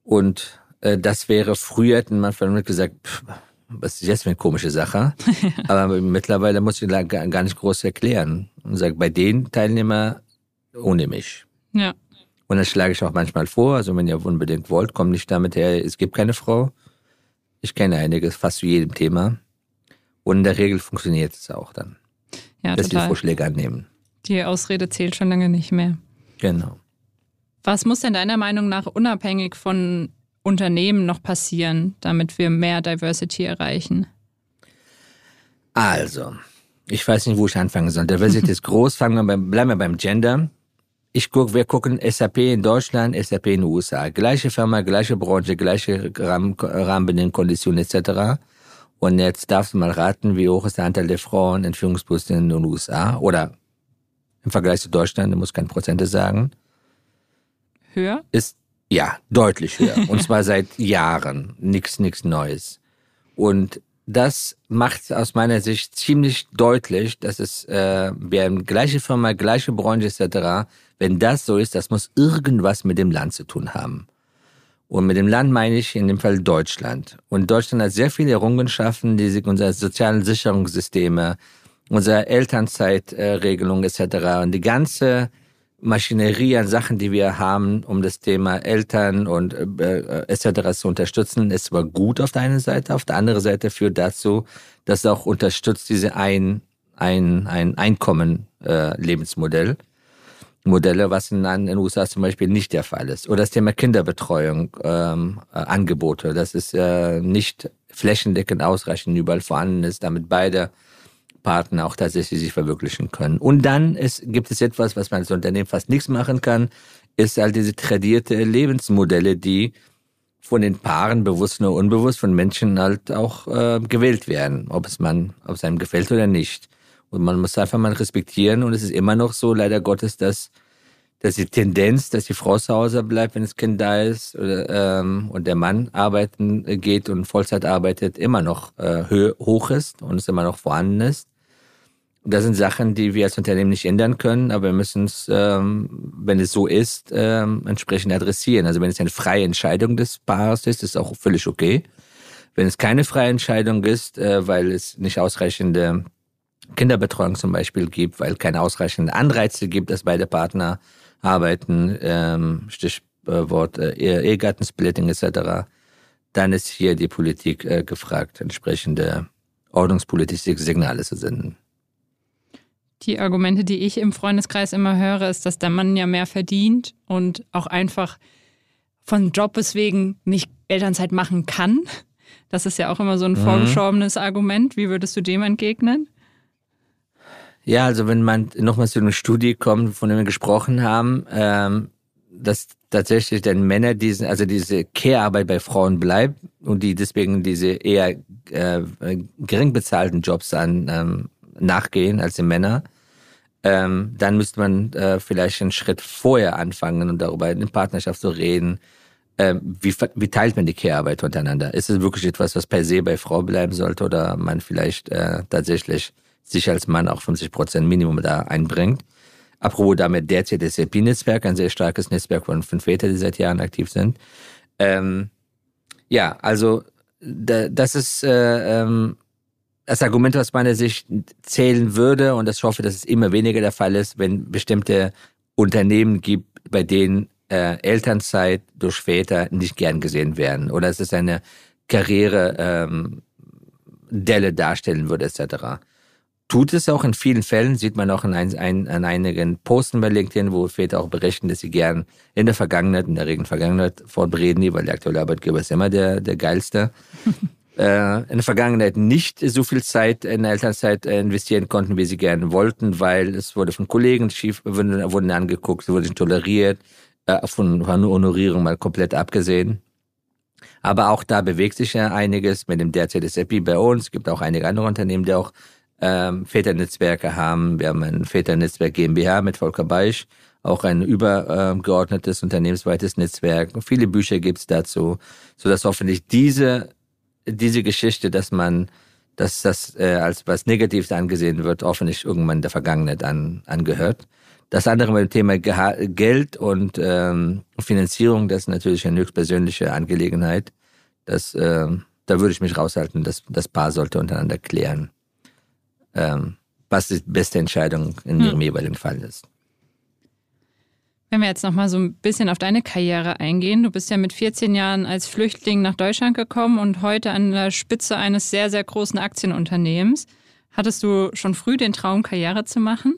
Und äh, das wäre früher, hätten man mir gesagt, pff, was ist jetzt für eine komische Sache? Aber mittlerweile muss ich gar nicht groß erklären. Und sage, bei den Teilnehmern ohne mich. Ja. Und das schlage ich auch manchmal vor. Also wenn ihr unbedingt wollt, kommt nicht damit her, es gibt keine Frau. Ich kenne einiges, fast zu jedem Thema. Und in der Regel funktioniert es auch dann. Ja, dass total. die Vorschläge annehmen. Die Ausrede zählt schon lange nicht mehr. Genau. Was muss denn deiner Meinung nach unabhängig von Unternehmen noch passieren, damit wir mehr Diversity erreichen? Also, ich weiß nicht, wo ich anfangen soll. Diversity ist groß, fangen wir beim, bleiben wir beim Gender. Ich guck, wir gucken SAP in Deutschland, SAP in den USA. Gleiche Firma, gleiche Branche, gleiche Rahmen, Rahmenbedingungen, Konditionen etc. Und jetzt darfst du mal raten, wie hoch ist der Anteil der Frauen in Führungspositionen in den USA oder im Vergleich zu Deutschland, du musst keine Prozente sagen. Höher? Ist, ja, deutlich höher. Und zwar seit Jahren. Nichts, nichts Neues. Und das macht aus meiner Sicht ziemlich deutlich, dass es, äh, wir haben gleiche Firma, gleiche Branche etc., wenn das so ist, das muss irgendwas mit dem Land zu tun haben. Und mit dem Land meine ich in dem Fall Deutschland. Und Deutschland hat sehr viele Errungenschaften, die sich unsere sozialen Sicherungssysteme, unsere Elternzeitregelung etc. und die ganze Maschinerie an Sachen, die wir haben, um das Thema Eltern und äh, etc. zu unterstützen, ist zwar gut auf der einen Seite, auf der anderen Seite führt dazu, dass es auch unterstützt diese ein, ein, ein Einkommen äh. Modelle, was in den USA zum Beispiel nicht der Fall ist. Oder das Thema Kinderbetreuung, ähm, äh, Angebote, das ist äh, nicht flächendeckend ausreichend überall vorhanden ist, damit beide Partner auch tatsächlich sich verwirklichen können. Und dann ist, gibt es etwas, was man als Unternehmen fast nichts machen kann, ist halt diese tradierte Lebensmodelle, die von den Paaren bewusst oder unbewusst von Menschen halt auch äh, gewählt werden, ob es man, ob es einem gefällt oder nicht. Und man muss einfach mal respektieren. Und es ist immer noch so, leider Gottes, dass, dass die Tendenz, dass die Frau zu Hause bleibt, wenn das Kind da ist, oder, ähm, und der Mann arbeiten geht und Vollzeit arbeitet, immer noch äh, hoch ist und es immer noch vorhanden ist. Das sind Sachen, die wir als Unternehmen nicht ändern können, aber wir müssen es, ähm, wenn es so ist, ähm, entsprechend adressieren. Also wenn es eine freie Entscheidung des Paares ist, ist es auch völlig okay. Wenn es keine freie Entscheidung ist, äh, weil es nicht ausreichende Kinderbetreuung zum Beispiel gibt, weil keine ausreichenden Anreize gibt, dass beide Partner arbeiten, ähm, Stichwort äh, Ehegattensplitting etc., dann ist hier die Politik äh, gefragt, entsprechende ordnungspolitische Signale zu senden. Die Argumente, die ich im Freundeskreis immer höre, ist, dass der Mann ja mehr verdient und auch einfach von Jobes wegen nicht Elternzeit machen kann. Das ist ja auch immer so ein mhm. vorgeschobenes Argument. Wie würdest du dem entgegnen? Ja, also wenn man nochmal zu einer Studie kommt, von der wir gesprochen haben, ähm, dass tatsächlich dann Männer diesen, also diese Care-Arbeit bei Frauen bleibt und die deswegen diese eher äh, gering bezahlten Jobs an, ähm, nachgehen als die Männer. Ähm, dann müsste man äh, vielleicht einen Schritt vorher anfangen und darüber in Partnerschaft zu reden. Ähm, wie, wie teilt man die Care-Arbeit untereinander? Ist es wirklich etwas, was per se bei Frau bleiben sollte oder man vielleicht äh, tatsächlich sich als Mann auch 50 Prozent Minimum da einbringt? Apropos damit derzeit das CP-Netzwerk, ein sehr starkes Netzwerk von fünf Vätern, die seit Jahren aktiv sind. Ähm, ja, also da, das ist äh, ähm, das Argument aus meiner Sicht zählen würde, und ich hoffe, dass es immer weniger der Fall ist, wenn bestimmte Unternehmen gibt, bei denen äh, Elternzeit durch Väter nicht gern gesehen werden oder es ist eine Karriere ähm, Delle darstellen würde etc. Tut es auch in vielen Fällen, sieht man auch in, ein, ein, an einigen Posten bei LinkedIn, wo Väter auch berichten, dass sie gern in der Vergangenheit, in der Regen Vergangenheit fortbereden, weil der aktuelle Arbeitgeber ist immer der, der geilste. äh, in der Vergangenheit nicht so viel Zeit in der Elternzeit äh, investieren konnten, wie sie gerne wollten, weil es wurde von Kollegen schief, wurden, wurden angeguckt, sie wurden toleriert, äh, von, von Honorierung mal komplett abgesehen. Aber auch da bewegt sich ja einiges mit dem derzeitigen SAP bei uns. Es gibt auch einige andere Unternehmen, die auch ähm, Väternetzwerke haben. Wir haben ein Väternetzwerk GmbH mit Volker Beisch, auch ein übergeordnetes unternehmensweites Netzwerk. Viele Bücher gibt's dazu, sodass hoffentlich diese diese Geschichte, dass man, dass das äh, als was Negatives angesehen wird, hoffentlich irgendwann der Vergangenheit an, angehört. Das andere mit dem Thema Geha Geld und ähm, Finanzierung, das ist natürlich eine höchstpersönliche Angelegenheit. Das, äh, da würde ich mich raushalten. Das, das Paar sollte untereinander klären, ähm, was die beste Entscheidung in ihrem hm. jeweiligen Fall ist. Wenn wir jetzt nochmal so ein bisschen auf deine Karriere eingehen. Du bist ja mit 14 Jahren als Flüchtling nach Deutschland gekommen und heute an der Spitze eines sehr, sehr großen Aktienunternehmens. Hattest du schon früh den Traum, Karriere zu machen?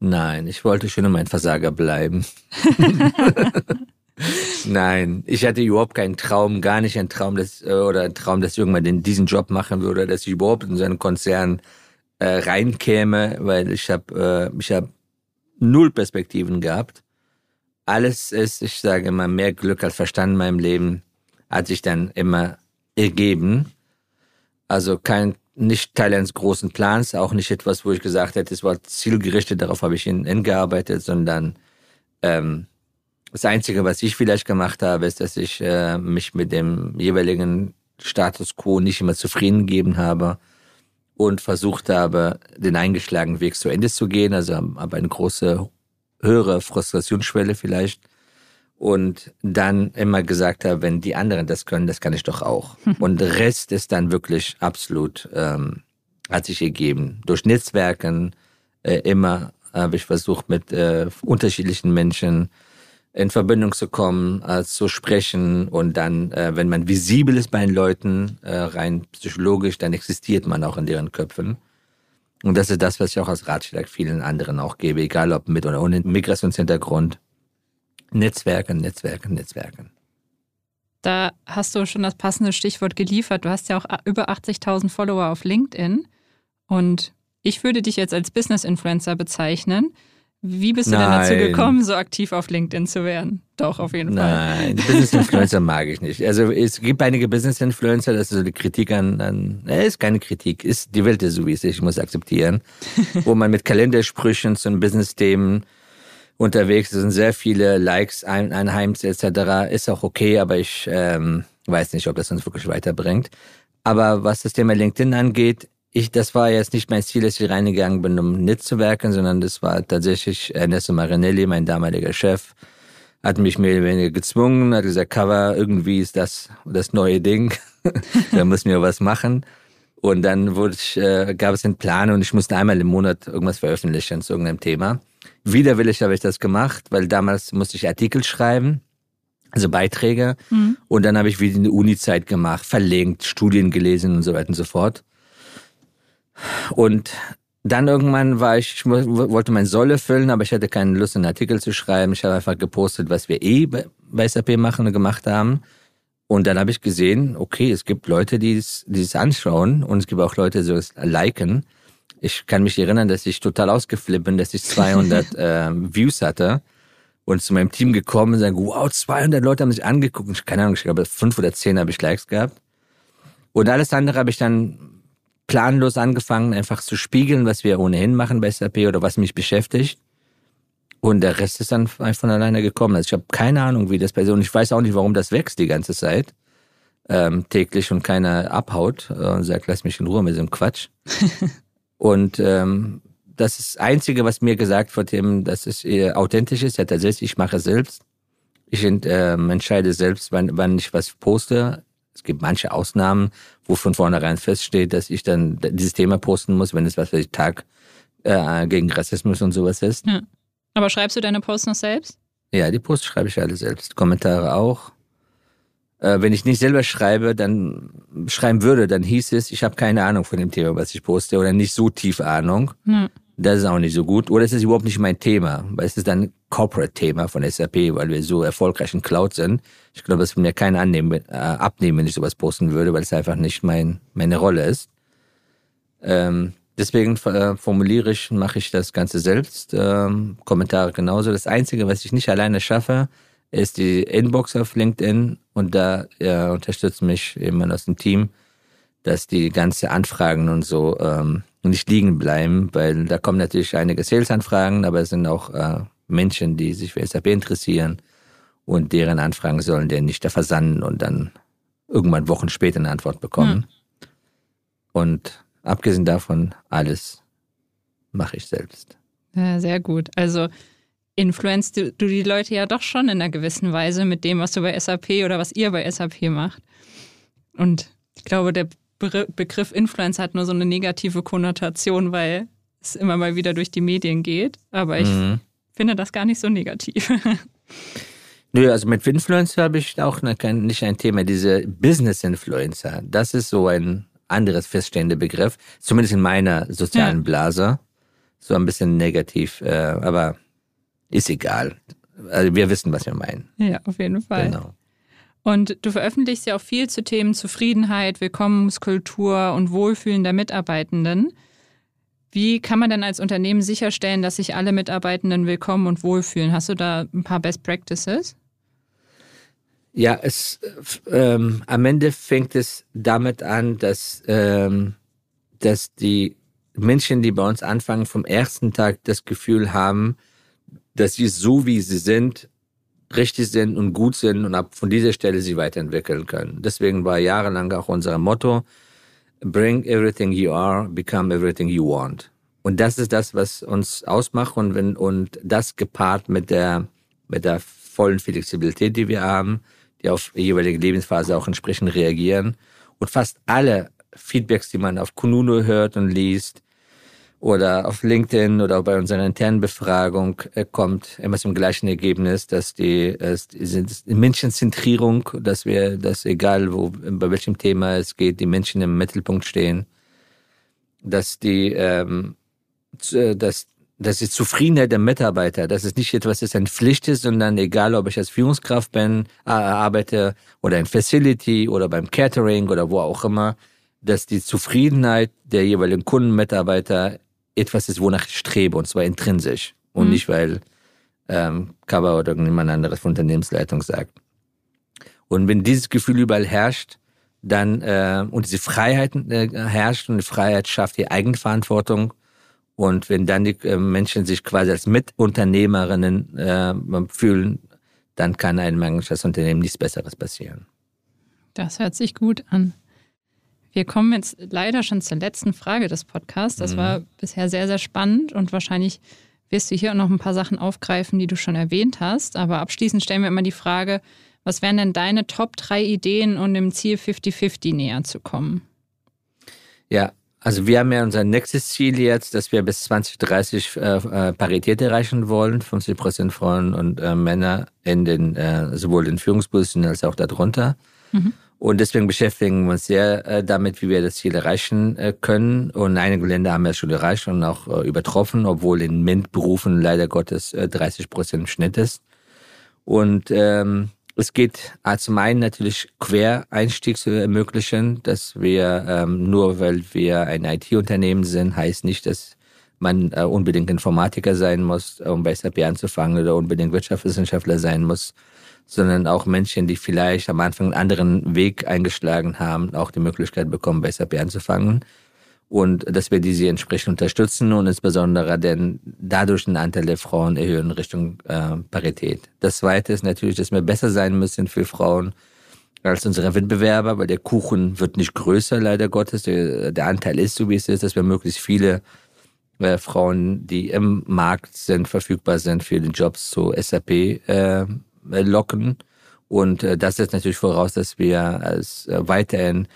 Nein, ich wollte schon immer ein Versager bleiben. Nein, ich hatte überhaupt keinen Traum, gar nicht einen Traum, dass, äh, oder einen Traum, dass ich irgendwann diesen Job machen würde, dass ich überhaupt in so einen Konzern äh, reinkäme, weil ich habe äh, ich habe null Perspektiven gehabt alles ist, ich sage immer, mehr Glück als Verstand in meinem Leben hat sich dann immer ergeben. Also kein, nicht Teil eines großen Plans, auch nicht etwas, wo ich gesagt hätte, es war zielgerichtet, darauf habe ich hingearbeitet, sondern ähm, das Einzige, was ich vielleicht gemacht habe, ist, dass ich äh, mich mit dem jeweiligen Status quo nicht immer zufrieden gegeben habe und versucht habe, den eingeschlagenen Weg zu Ende zu gehen. Also habe eine große höhere Frustrationsschwelle vielleicht und dann immer gesagt habe, wenn die anderen das können, das kann ich doch auch. Und der Rest ist dann wirklich absolut, ähm, hat sich ergeben. Durch Netzwerken äh, immer habe ich versucht, mit äh, unterschiedlichen Menschen in Verbindung zu kommen, äh, zu sprechen und dann, äh, wenn man visibel ist bei den Leuten, äh, rein psychologisch, dann existiert man auch in deren Köpfen. Und das ist das, was ich auch als Ratschlag vielen anderen auch gebe, egal ob mit oder ohne Migrationshintergrund. Netzwerken, Netzwerken, Netzwerken. Da hast du schon das passende Stichwort geliefert. Du hast ja auch über 80.000 Follower auf LinkedIn. Und ich würde dich jetzt als Business-Influencer bezeichnen. Wie bist du Nein. denn dazu gekommen, so aktiv auf LinkedIn zu werden? Doch, auf jeden Fall. Nein, Business Influencer mag ich nicht. Also es gibt einige Business Influencer, das ist so eine Kritik an, an äh, ist keine Kritik, ist die Welt ist so wie es ist, ich muss akzeptieren, wo man mit Kalendersprüchen zu Business-Themen unterwegs ist und sehr viele Likes ein, einheimst etc. Ist auch okay, aber ich ähm, weiß nicht, ob das uns wirklich weiterbringt. Aber was das Thema LinkedIn angeht, ich, das war jetzt nicht mein Ziel, dass ich reingegangen bin, um mitzuwerken, sondern das war tatsächlich Ernesto Marinelli, mein damaliger Chef, hat mich mehr oder weniger gezwungen, hat gesagt, Cover, irgendwie ist das das neue Ding, da müssen wir was machen. Und dann wurde ich, äh, gab es einen Plan und ich musste einmal im Monat irgendwas veröffentlichen zu irgendeinem Thema. Widerwillig habe ich das gemacht, weil damals musste ich Artikel schreiben, also Beiträge. Mhm. Und dann habe ich wieder eine Uni-Zeit gemacht, verlinkt, Studien gelesen und so weiter und so fort. Und dann irgendwann war ich, ich wollte mein Soll erfüllen, aber ich hatte keine Lust, einen Artikel zu schreiben. Ich habe einfach gepostet, was wir eh bei SAP machen und gemacht haben. Und dann habe ich gesehen, okay, es gibt Leute, die es, die es anschauen und es gibt auch Leute, die es liken. Ich kann mich erinnern, dass ich total ausgeflippt bin, dass ich 200 äh, Views hatte und zu meinem Team gekommen und sagen, wow, 200 Leute haben sich angeguckt. Keine Ahnung, ich glaube, fünf oder zehn habe ich Likes gehabt. Und alles andere habe ich dann planlos angefangen, einfach zu spiegeln, was wir ohnehin machen bei SAP oder was mich beschäftigt. Und der Rest ist dann von alleine gekommen. Also ich habe keine Ahnung, wie das so und ich weiß auch nicht, warum das wächst die ganze Zeit ähm, täglich und keiner abhaut äh, und sagt, lass mich in Ruhe mit dem Quatsch. und ähm, das ist das Einzige, was mir gesagt wird, eben, dass es eher authentisch ist. Ja, tatsächlich, ich mache selbst. Ich ähm, entscheide selbst, wann, wann ich was poste. Es gibt manche Ausnahmen, wo von vornherein feststeht, dass ich dann dieses Thema posten muss, wenn es was für den Tag äh, gegen Rassismus und sowas ist. Ja. Aber schreibst du deine Posts noch selbst? Ja, die Posts schreibe ich alle selbst. Kommentare auch. Äh, wenn ich nicht selber schreibe, dann schreiben würde, dann hieß es, ich habe keine Ahnung von dem Thema, was ich poste oder nicht so tief Ahnung. Ja. Das ist auch nicht so gut. Oder es ist überhaupt nicht mein Thema, weil es ist dann Corporate-Thema von SAP, weil wir so erfolgreich in Cloud sind. Ich glaube, es würde mir annehmen, äh, abnehmen, wenn ich sowas posten würde, weil es einfach nicht mein, meine Rolle ist. Ähm, deswegen äh, formuliere ich, mache ich das Ganze selbst. Ähm, Kommentare genauso. Das Einzige, was ich nicht alleine schaffe, ist die Inbox auf LinkedIn und da ja, unterstützt mich jemand aus dem Team, dass die ganze Anfragen und so ähm, nicht liegen bleiben, weil da kommen natürlich einige Sales-Anfragen, aber es sind auch äh, Menschen, die sich für SAP interessieren und deren Anfragen sollen denn nicht da versanden und dann irgendwann Wochen später eine Antwort bekommen. Hm. Und abgesehen davon, alles mache ich selbst. Ja, sehr gut. Also influenzt du, du die Leute ja doch schon in einer gewissen Weise mit dem, was du bei SAP oder was ihr bei SAP macht. Und ich glaube, der Begriff Influencer hat nur so eine negative Konnotation, weil es immer mal wieder durch die Medien geht. Aber ich mhm. Finde das gar nicht so negativ. Nö, also mit Influencer habe ich auch nicht ein Thema. Diese Business Influencer, das ist so ein anderes feststehender Begriff, zumindest in meiner sozialen ja. Blase. So ein bisschen negativ, äh, aber ist egal. Also wir wissen, was wir meinen. Ja, auf jeden Fall. Genau. Und du veröffentlichst ja auch viel zu Themen Zufriedenheit, Willkommenskultur und Wohlfühlen der Mitarbeitenden. Wie kann man denn als Unternehmen sicherstellen, dass sich alle Mitarbeitenden willkommen und wohlfühlen? Hast du da ein paar Best Practices? Ja, es ähm, am Ende fängt es damit an, dass, ähm, dass die Menschen, die bei uns anfangen, vom ersten Tag das Gefühl haben, dass sie so wie sie sind, richtig sind und gut sind und ab von dieser Stelle sie weiterentwickeln können. Deswegen war jahrelang auch unser Motto, bring everything you are, become everything you want. Und das ist das, was uns ausmacht und wenn, und das gepaart mit der, mit der vollen Flexibilität, die wir haben, die auf jeweilige Lebensphase auch entsprechend reagieren. Und fast alle Feedbacks, die man auf Kununu hört und liest, oder auf LinkedIn oder bei unserer internen Befragung äh, kommt immer zum gleichen Ergebnis, dass die, die Menschenzentrierung, dass wir, dass egal wo, bei welchem Thema es geht, die Menschen im Mittelpunkt stehen, dass die, ähm, äh, dass, dass die Zufriedenheit der Mitarbeiter, dass es nicht etwas ist, ein Pflicht ist, sondern egal, ob ich als Führungskraft bin, arbeite oder in Facility oder beim Catering oder wo auch immer, dass die Zufriedenheit der jeweiligen Kundenmitarbeiter etwas ist, wonach ich strebe, und zwar intrinsisch. Und mhm. nicht, weil ähm, Cover oder irgendjemand anderes von Unternehmensleitung sagt. Und wenn dieses Gefühl überall herrscht, dann äh, und diese Freiheit äh, herrscht und die Freiheit schafft die Eigenverantwortung und wenn dann die äh, Menschen sich quasi als Mitunternehmerinnen äh, fühlen, dann kann einem eigentlich als Unternehmen nichts Besseres passieren. Das hört sich gut an. Wir kommen jetzt leider schon zur letzten Frage des Podcasts. Das mhm. war bisher sehr, sehr spannend und wahrscheinlich wirst du hier auch noch ein paar Sachen aufgreifen, die du schon erwähnt hast. Aber abschließend stellen wir immer die Frage, was wären denn deine Top 3 Ideen, um dem Ziel 50-50 näher zu kommen? Ja, also wir haben ja unser nächstes Ziel jetzt, dass wir bis 2030 äh, äh, Parität erreichen wollen, 50 Prozent Frauen und äh, Männer in den äh, sowohl in Führungspositionen als auch darunter. Mhm. Und deswegen beschäftigen wir uns sehr äh, damit, wie wir das Ziel erreichen äh, können. Und einige Länder haben es schon erreicht und auch äh, übertroffen, obwohl in MINT-Berufen leider Gottes 30 Prozent im Schnitt ist. Und ähm, es geht zum einen natürlich Quereinstieg zu ermöglichen, dass wir ähm, nur weil wir ein IT-Unternehmen sind, heißt nicht, dass man unbedingt Informatiker sein muss, um bei SAP anzufangen oder unbedingt Wirtschaftswissenschaftler sein muss, sondern auch Menschen, die vielleicht am Anfang einen anderen Weg eingeschlagen haben, auch die Möglichkeit bekommen, bei SAP anzufangen. und dass wir diese entsprechend unterstützen und insbesondere denn dadurch den Anteil der Frauen erhöhen Richtung äh, Parität. Das Zweite ist natürlich, dass wir besser sein müssen für Frauen als unsere Wettbewerber, weil der Kuchen wird nicht größer, leider Gottes. Der, der Anteil ist so, wie es ist, dass wir möglichst viele äh, Frauen, die im Markt sind, verfügbar sind für den Jobs zu SAP äh, locken. Und äh, das setzt natürlich voraus, dass wir als äh, weiterhin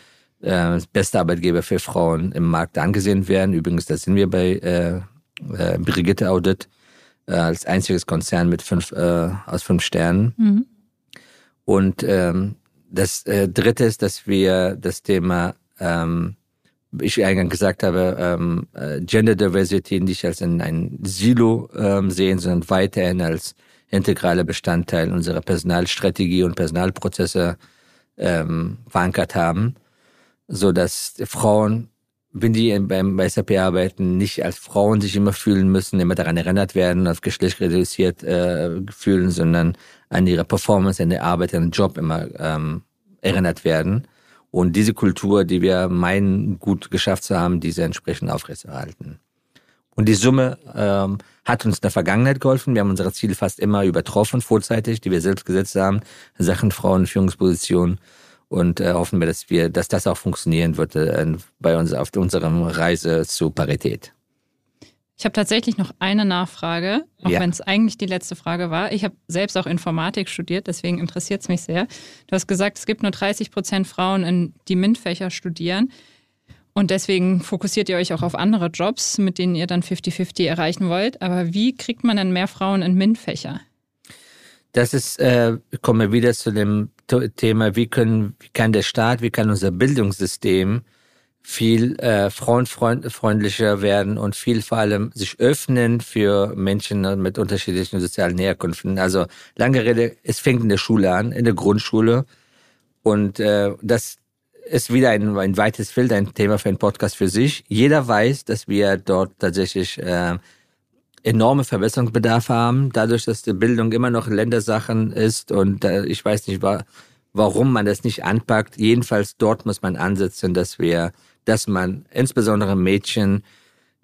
äh, beste Arbeitgeber für Frauen im Markt angesehen werden. Übrigens, da sind wir bei äh, äh, Brigitte Audit äh, als einziges Konzern mit fünf äh, aus fünf Sternen. Mhm. Und ähm, das äh, Dritte ist, dass wir das Thema, ähm, ich eingangs gesagt habe, ähm, äh, Gender Diversity nicht als ein, ein Silo ähm, sehen, sondern weiterhin als integraler Bestandteil unserer Personalstrategie und Personalprozesse ähm, verankert haben so dass Frauen, wenn die beim bei SAP arbeiten, nicht als Frauen sich immer fühlen müssen, immer daran erinnert werden, auf Geschlecht reduziert äh, fühlen, sondern an ihre Performance, an der Arbeit, an den Job immer ähm, erinnert werden. Und diese Kultur, die wir meinen, gut geschafft zu haben, diese entsprechend aufrechtzuerhalten. Und die Summe ähm, hat uns in der Vergangenheit geholfen. Wir haben unsere Ziele fast immer übertroffen, vorzeitig, die wir selbst gesetzt haben, Sachen Frauen Führungspositionen und äh, hoffen wir, dass wir, dass das auch funktionieren wird äh, bei uns auf unserer Reise zu Parität. Ich habe tatsächlich noch eine Nachfrage, auch ja. wenn es eigentlich die letzte Frage war. Ich habe selbst auch Informatik studiert, deswegen interessiert es mich sehr. Du hast gesagt, es gibt nur 30 Prozent Frauen, in die MINT-Fächer studieren. Und deswegen fokussiert ihr euch auch auf andere Jobs, mit denen ihr dann 50-50 erreichen wollt. Aber wie kriegt man denn mehr Frauen in MINT-Fächer? Das ist, äh, kommen wir wieder zu dem Thema, wie können, wie kann der Staat, wie kann unser Bildungssystem viel äh, frauenfreundlicher werden und viel vor allem sich öffnen für Menschen mit unterschiedlichen sozialen Herkünften. Also lange Rede, es fängt in der Schule an, in der Grundschule. Und äh, das ist wieder ein, ein weites Feld, ein Thema für einen Podcast für sich. Jeder weiß, dass wir dort tatsächlich äh, enorme Verbesserungsbedarf haben, dadurch, dass die Bildung immer noch Ländersachen ist und äh, ich weiß nicht, wa warum man das nicht anpackt. Jedenfalls dort muss man ansetzen, dass wir, dass man insbesondere Mädchen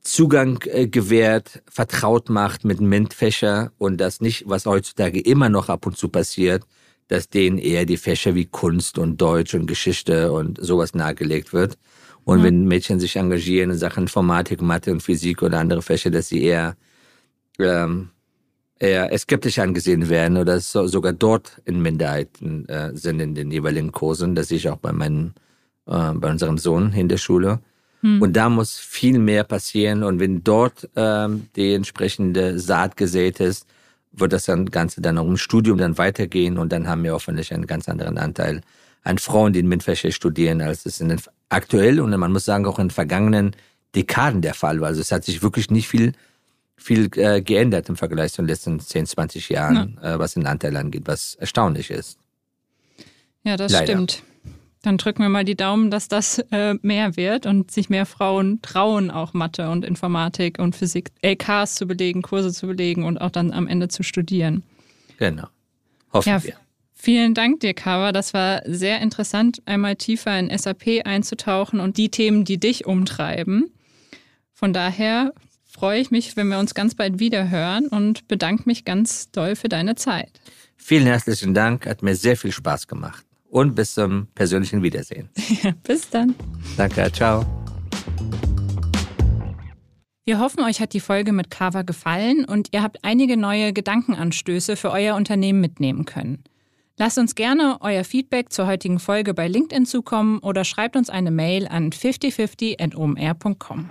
Zugang äh, gewährt, vertraut macht mit MINT-Fächer und das nicht, was heutzutage immer noch ab und zu passiert, dass denen eher die Fächer wie Kunst und Deutsch und Geschichte und sowas nahegelegt wird. Und mhm. wenn Mädchen sich engagieren in Sachen Informatik, Mathe und Physik oder andere Fächer, dass sie eher ähm, eher skeptisch angesehen werden oder so, sogar dort in Minderheiten äh, sind in den jeweiligen Kursen. Das sehe ich auch bei meinem, äh, bei unserem Sohn in der Schule. Hm. Und da muss viel mehr passieren. Und wenn dort ähm, die entsprechende Saat gesät ist, wird das dann Ganze dann auch im Studium dann weitergehen und dann haben wir hoffentlich einen ganz anderen Anteil an Frauen, die in MINT-Fächer studieren, als es in den aktuell und man muss sagen auch in den vergangenen Dekaden der Fall war. Also es hat sich wirklich nicht viel viel äh, geändert im Vergleich zu den letzten 10, 20 Jahren, ja. äh, was den Anteil angeht, was erstaunlich ist. Ja, das Leider. stimmt. Dann drücken wir mal die Daumen, dass das äh, mehr wird und sich mehr Frauen trauen, auch Mathe und Informatik und Physik, LKs zu belegen, Kurse zu belegen und auch dann am Ende zu studieren. Genau. Hoffen ja, wir. Vielen Dank dir, Kava. Das war sehr interessant, einmal tiefer in SAP einzutauchen und die Themen, die dich umtreiben. Von daher freue ich mich, wenn wir uns ganz bald wieder hören und bedanke mich ganz doll für deine Zeit. Vielen herzlichen Dank, hat mir sehr viel Spaß gemacht. Und bis zum persönlichen Wiedersehen. bis dann. Danke, ciao. Wir hoffen, euch hat die Folge mit Kava gefallen und ihr habt einige neue Gedankenanstöße für euer Unternehmen mitnehmen können. Lasst uns gerne euer Feedback zur heutigen Folge bei LinkedIn zukommen oder schreibt uns eine Mail an 5050.omr.com.